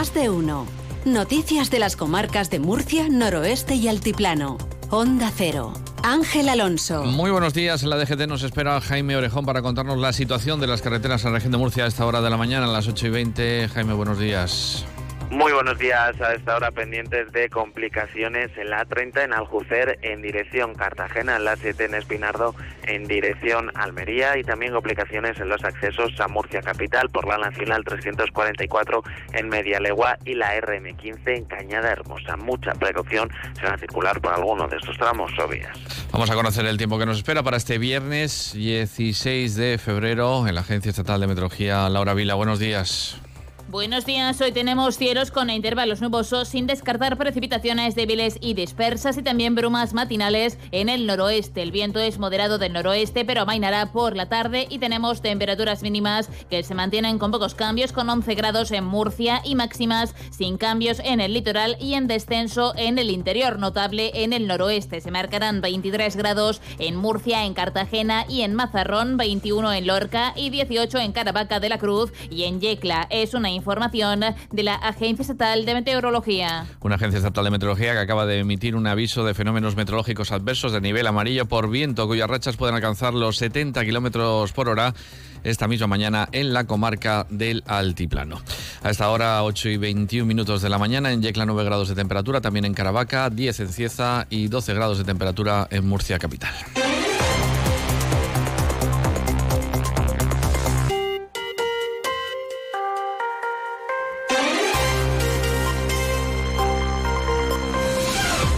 Más de uno. Noticias de las comarcas de Murcia, Noroeste y Altiplano. Onda Cero. Ángel Alonso. Muy buenos días. En la DGT nos espera Jaime Orejón para contarnos la situación de las carreteras en la región de Murcia a esta hora de la mañana, a las 8 y 20. Jaime, buenos días. Muy buenos días. A esta hora pendientes de complicaciones en la 30 en Aljucer en dirección Cartagena, en la 7 en Espinardo en dirección Almería y también complicaciones en los accesos a Murcia Capital por la Nacional 344 en Media Legua y la RM15 en Cañada Hermosa. Mucha precaución se van a circular por alguno de estos tramos o vías. Vamos a conocer el tiempo que nos espera para este viernes 16 de febrero en la Agencia Estatal de Meteorología. Laura Vila, buenos días. Buenos días, hoy tenemos cielos con intervalos nubosos sin descartar precipitaciones débiles y dispersas y también brumas matinales en el noroeste. El viento es moderado del noroeste pero amainará por la tarde y tenemos temperaturas mínimas que se mantienen con pocos cambios con 11 grados en Murcia y máximas sin cambios en el litoral y en descenso en el interior, notable en el noroeste. Se marcarán 23 grados en Murcia, en Cartagena y en Mazarrón, 21 en Lorca y 18 en Caravaca de la Cruz y en Yecla. Es una información de la Agencia Estatal de Meteorología. Una agencia estatal de meteorología que acaba de emitir un aviso de fenómenos meteorológicos adversos de nivel amarillo por viento, cuyas rachas pueden alcanzar los 70 kilómetros por hora esta misma mañana en la comarca del Altiplano. A esta hora, 8 y 21 minutos de la mañana, en Yecla 9 grados de temperatura, también en Caravaca, 10 en Cieza y 12 grados de temperatura en Murcia capital.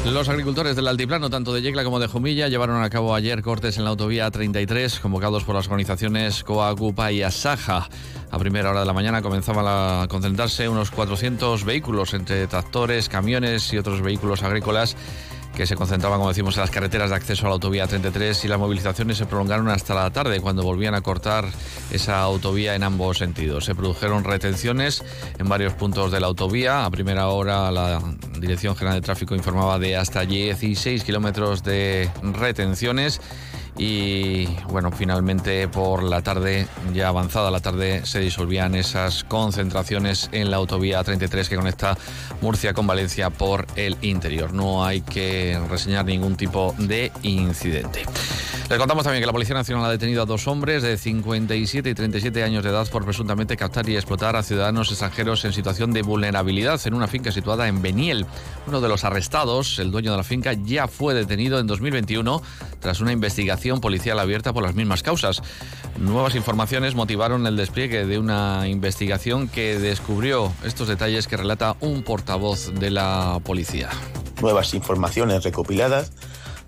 Los agricultores del Altiplano, tanto de Yecla como de Jumilla, llevaron a cabo ayer cortes en la autovía 33, convocados por las organizaciones Coagupa y Asaja. A primera hora de la mañana comenzaban a concentrarse unos 400 vehículos, entre tractores, camiones y otros vehículos agrícolas que se concentraban, como decimos, en las carreteras de acceso a la autovía 33 y las movilizaciones se prolongaron hasta la tarde cuando volvían a cortar esa autovía en ambos sentidos. Se produjeron retenciones en varios puntos de la autovía. A primera hora la Dirección General de Tráfico informaba de hasta 16 kilómetros de retenciones y bueno, finalmente por la tarde, ya avanzada la tarde, se disolvían esas concentraciones en la autovía 33 que conecta Murcia con Valencia por el interior. No hay que reseñar ningún tipo de incidente. Les contamos también que la Policía Nacional ha detenido a dos hombres de 57 y 37 años de edad por presuntamente captar y explotar a ciudadanos extranjeros en situación de vulnerabilidad en una finca situada en Beniel. Uno de los arrestados, el dueño de la finca, ya fue detenido en 2021 tras una investigación policial abierta por las mismas causas. Nuevas informaciones motivaron el despliegue de una investigación que descubrió estos detalles que relata un portavoz de la policía. Nuevas informaciones recopiladas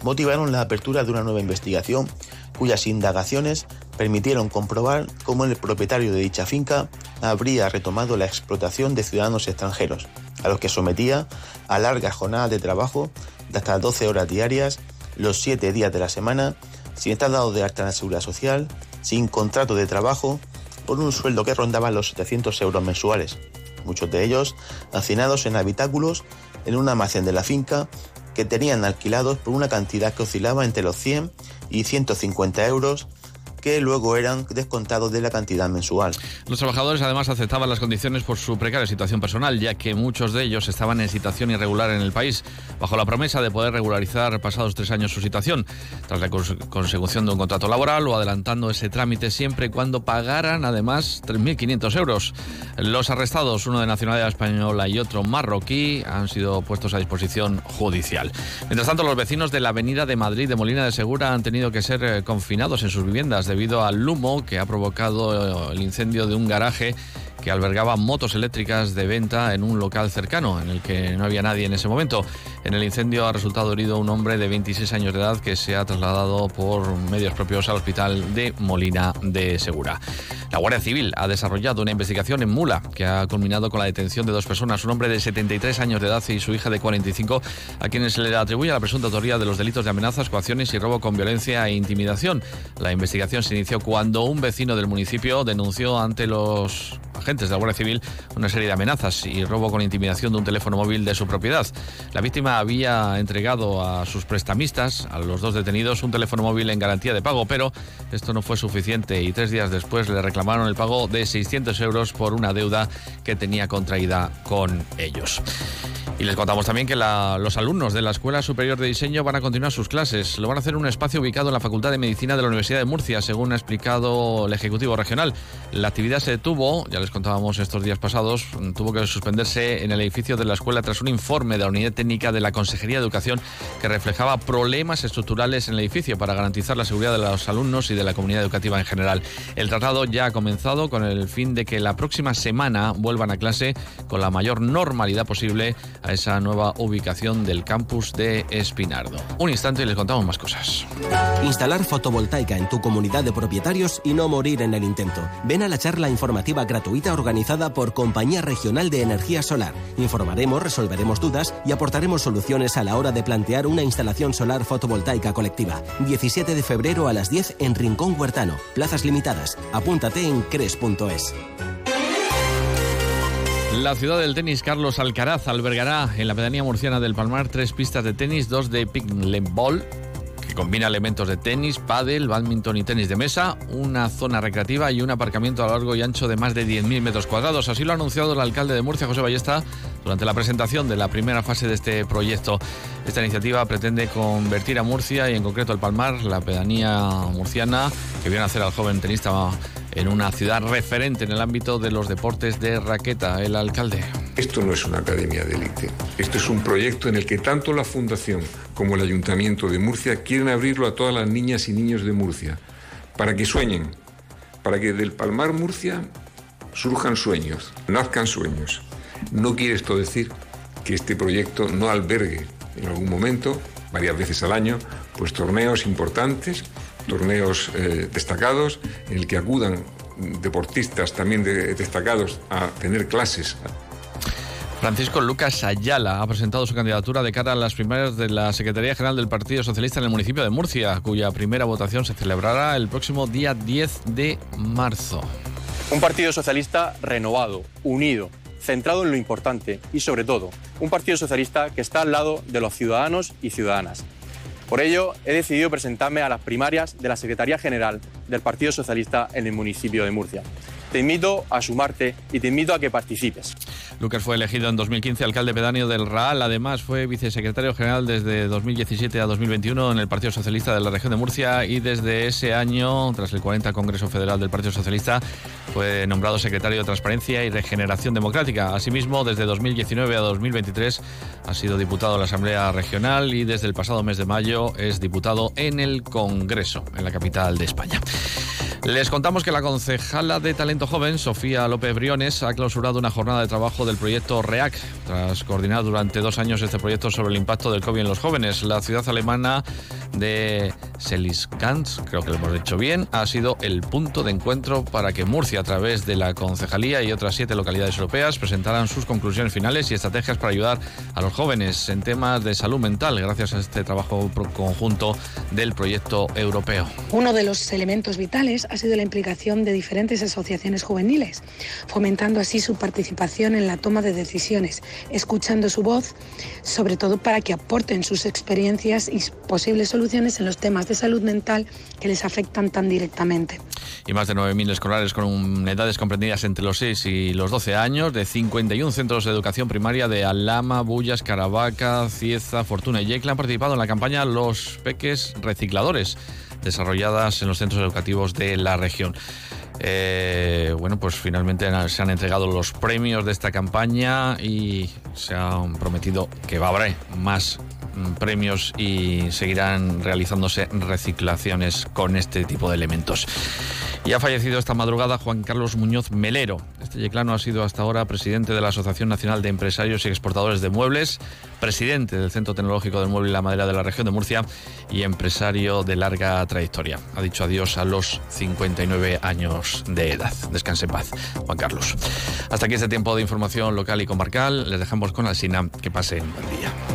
motivaron la apertura de una nueva investigación cuyas indagaciones permitieron comprobar cómo el propietario de dicha finca habría retomado la explotación de ciudadanos extranjeros, a los que sometía a largas jornadas de trabajo de hasta 12 horas diarias, los 7 días de la semana, sin estar dado de alta en la seguridad social, sin contrato de trabajo, por un sueldo que rondaba los 700 euros mensuales, muchos de ellos hacinados en habitáculos en un almacén de la finca que tenían alquilados por una cantidad que oscilaba entre los 100 y 150 euros que luego eran descontados de la cantidad mensual. Los trabajadores además aceptaban las condiciones por su precaria situación personal, ya que muchos de ellos estaban en situación irregular en el país, bajo la promesa de poder regularizar pasados tres años su situación, tras la consecución de un contrato laboral o adelantando ese trámite siempre y cuando pagaran además 3.500 euros. Los arrestados, uno de nacionalidad española y otro marroquí, han sido puestos a disposición judicial. Mientras tanto, los vecinos de la avenida de Madrid de Molina de Segura han tenido que ser eh, confinados en sus viviendas debido al humo que ha provocado el incendio de un garaje que albergaba motos eléctricas de venta en un local cercano, en el que no había nadie en ese momento. En el incendio ha resultado herido un hombre de 26 años de edad que se ha trasladado por medios propios al hospital de Molina de Segura. La Guardia Civil ha desarrollado una investigación en Mula que ha culminado con la detención de dos personas, un hombre de 73 años de edad y su hija de 45, a quienes se le atribuye la presunta autoría de los delitos de amenazas, coacciones y robo con violencia e intimidación. La investigación se inició cuando un vecino del municipio denunció ante los agentes de la Guardia Civil una serie de amenazas y robo con intimidación de un teléfono móvil de su propiedad. La víctima había entregado a sus prestamistas, a los dos detenidos, un teléfono móvil en garantía de pago, pero esto no fue suficiente y tres días después le reclamaron el pago de 600 euros por una deuda que tenía contraída con ellos. Y les contamos también que los alumnos de la Escuela Superior de Diseño van a continuar sus clases. Lo van a hacer en un espacio ubicado en la Facultad de Medicina de la Universidad de Murcia, según ha explicado el Ejecutivo Regional. La actividad se detuvo, ya les contábamos estos días pasados, tuvo que suspenderse en el edificio de la escuela tras un informe de la Unidad Técnica de la Consejería de Educación que reflejaba problemas estructurales en el edificio para garantizar la seguridad de los alumnos y de la comunidad educativa en general. El tratado ya ha comenzado con el fin de que la próxima semana vuelvan a clase con la mayor normalidad posible a esa nueva ubicación del campus de Espinardo. Un instante y les contamos más cosas. Instalar fotovoltaica en tu comunidad de propietarios y no morir en el intento. Ven a la charla informativa gratuita organizada por Compañía Regional de Energía Solar. Informaremos, resolveremos dudas y aportaremos soluciones a la hora de plantear una instalación solar fotovoltaica colectiva. 17 de febrero a las 10 en Rincón Huertano. Plazas limitadas. Apúntate en cres.es. La ciudad del tenis Carlos Alcaraz albergará en la pedanía murciana del Palmar tres pistas de tenis, dos de ball que combina elementos de tenis, pádel, badminton y tenis de mesa, una zona recreativa y un aparcamiento a largo y ancho de más de 10.000 metros cuadrados. Así lo ha anunciado el alcalde de Murcia, José Ballesta, durante la presentación de la primera fase de este proyecto. Esta iniciativa pretende convertir a Murcia y en concreto el Palmar, la pedanía murciana, que viene a hacer al joven tenista en una ciudad referente en el ámbito de los deportes de raqueta. El alcalde. Esto no es una academia de élite. Esto es un proyecto en el que tanto la Fundación como el Ayuntamiento de Murcia quieren abrirlo a todas las niñas y niños de Murcia, para que sueñen, para que del Palmar Murcia surjan sueños, nazcan sueños. No quiere esto decir que este proyecto no albergue en algún momento, varias veces al año, pues torneos importantes torneos eh, destacados en el que acudan deportistas también destacados a tener clases. Francisco Lucas Ayala ha presentado su candidatura de cara a las primarias de la Secretaría General del Partido Socialista en el municipio de Murcia, cuya primera votación se celebrará el próximo día 10 de marzo. Un Partido Socialista renovado, unido, centrado en lo importante y sobre todo, un Partido Socialista que está al lado de los ciudadanos y ciudadanas, por ello, he decidido presentarme a las primarias de la Secretaría General del Partido Socialista en el municipio de Murcia. Te invito a sumarte y te invito a que participes. Lucas fue elegido en 2015 alcalde pedáneo del Raal. Además, fue vicesecretario general desde 2017 a 2021 en el Partido Socialista de la región de Murcia y desde ese año, tras el 40 Congreso Federal del Partido Socialista, fue nombrado secretario de Transparencia y Regeneración Democrática. Asimismo, desde 2019 a 2023 ha sido diputado de la Asamblea Regional y desde el pasado mes de mayo es diputado en el Congreso, en la capital de España. Les contamos que la concejala de Talento Joven, Sofía López Briones, ha clausurado una jornada de trabajo del proyecto REAC, tras coordinar durante dos años este proyecto sobre el impacto del COVID en los jóvenes. La ciudad alemana de Selisgans, creo que lo hemos dicho bien, ha sido el punto de encuentro para que Murcia, a través de la concejalía y otras siete localidades europeas, presentaran sus conclusiones finales y estrategias para ayudar a los jóvenes en temas de salud mental, gracias a este trabajo conjunto del proyecto europeo. Uno de los elementos vitales ha sido la implicación de diferentes asociaciones juveniles, fomentando así su participación en la toma de decisiones, escuchando su voz, sobre todo para que aporten sus experiencias y posibles soluciones en los temas de salud mental que les afectan tan directamente. Y más de 9.000 escolares con edades comprendidas entre los 6 y los 12 años de 51 centros de educación primaria de Alama, Bullas, Caravaca, Cieza, Fortuna y Yecla han participado en la campaña Los Peques Recicladores desarrolladas en los centros educativos de la región. Eh, bueno, pues finalmente se han entregado los premios de esta campaña y se han prometido que va a haber más premios y seguirán realizándose reciclaciones con este tipo de elementos. Y ha fallecido esta madrugada Juan Carlos Muñoz Melero. Este yeclano ha sido hasta ahora presidente de la Asociación Nacional de Empresarios y Exportadores de Muebles, presidente del Centro Tecnológico del Mueble y la Madera de la región de Murcia y empresario de larga trayectoria. Ha dicho adiós a los 59 años de edad. Descanse en paz, Juan Carlos. Hasta aquí este tiempo de información local y comarcal. Les dejamos con Alsina. Que pasen buen día.